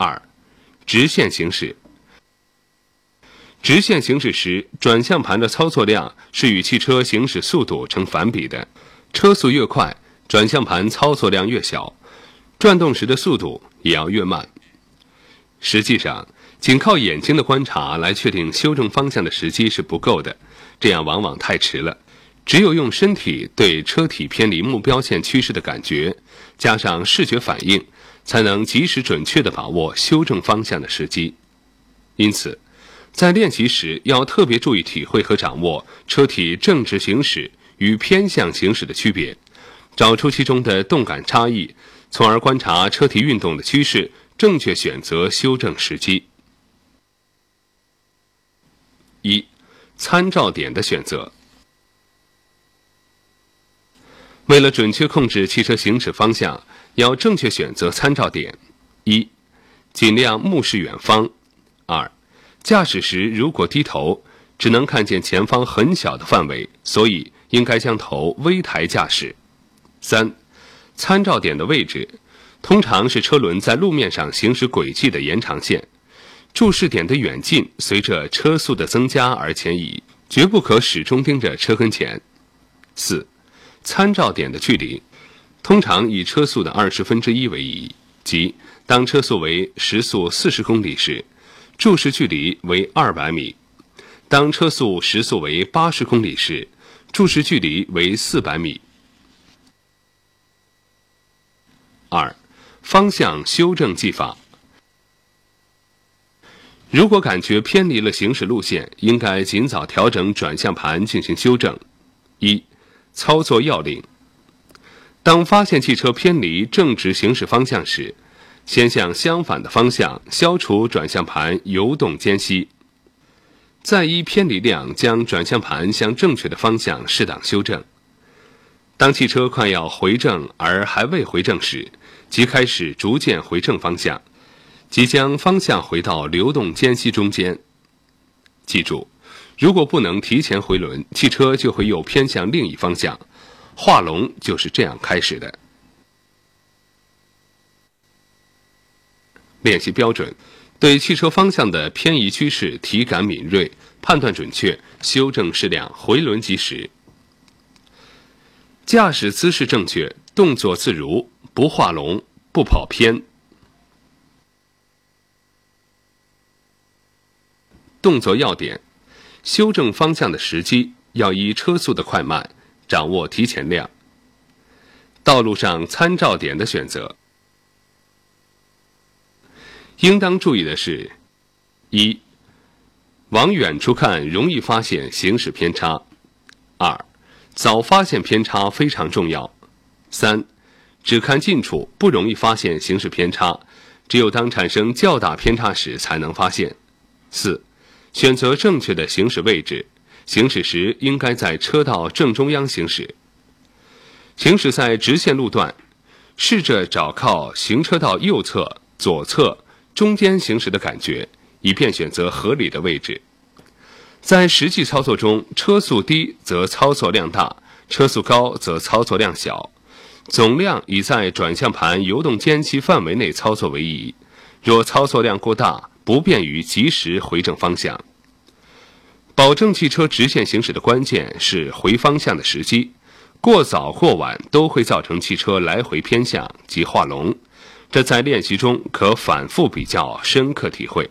二、直线行驶。直线行驶时，转向盘的操作量是与汽车行驶速度成反比的，车速越快，转向盘操作量越小，转动时的速度也要越慢。实际上，仅靠眼睛的观察来确定修正方向的时机是不够的，这样往往太迟了。只有用身体对车体偏离目标线趋势的感觉，加上视觉反应，才能及时准确地把握修正方向的时机。因此，在练习时要特别注意体会和掌握车体正直行驶与偏向行驶的区别，找出其中的动感差异，从而观察车体运动的趋势，正确选择修正时机。一、参照点的选择。为了准确控制汽车行驶方向，要正确选择参照点：一、尽量目视远方；二、驾驶时如果低头，只能看见前方很小的范围，所以应该将头微抬驾驶；三、参照点的位置通常是车轮在路面上行驶轨迹的延长线，注视点的远近随着车速的增加而前移，绝不可始终盯着车跟前；四。参照点的距离，通常以车速的二十分之一为宜，即当车速为时速四十公里时，注视距离为二百米；当车速时速为八十公里时，注视距离为四百米。二、方向修正技法。如果感觉偏离了行驶路线，应该尽早调整转向盘进行修正。一操作要领：当发现汽车偏离正直行驶方向时，先向相反的方向消除转向盘游动间隙，再依偏离量将转向盘向正确的方向适当修正。当汽车快要回正而还未回正时，即开始逐渐回正方向，即将方向回到流动间隙中间。记住。如果不能提前回轮，汽车就会又偏向另一方向。画龙就是这样开始的。练习标准，对汽车方向的偏移趋势体感敏锐，判断准确，修正适量，回轮及时。驾驶姿势正确，动作自如，不画龙，不跑偏。动作要点。修正方向的时机要依车速的快慢，掌握提前量。道路上参照点的选择，应当注意的是：一、往远处看容易发现行驶偏差；二、早发现偏差非常重要；三、只看近处不容易发现行驶偏差，只有当产生较大偏差时才能发现；四。选择正确的行驶位置，行驶时应该在车道正中央行驶。行驶在直线路段，试着找靠行车道右侧、左侧、中间行驶的感觉，以便选择合理的位置。在实际操作中，车速低则操作量大，车速高则操作量小，总量以在转向盘游动间隙范围内操作为宜。若操作量过大，不便于及时回正方向。保证汽车直线行驶的关键是回方向的时机，过早过晚都会造成汽车来回偏向及画龙。这在练习中可反复比较，深刻体会。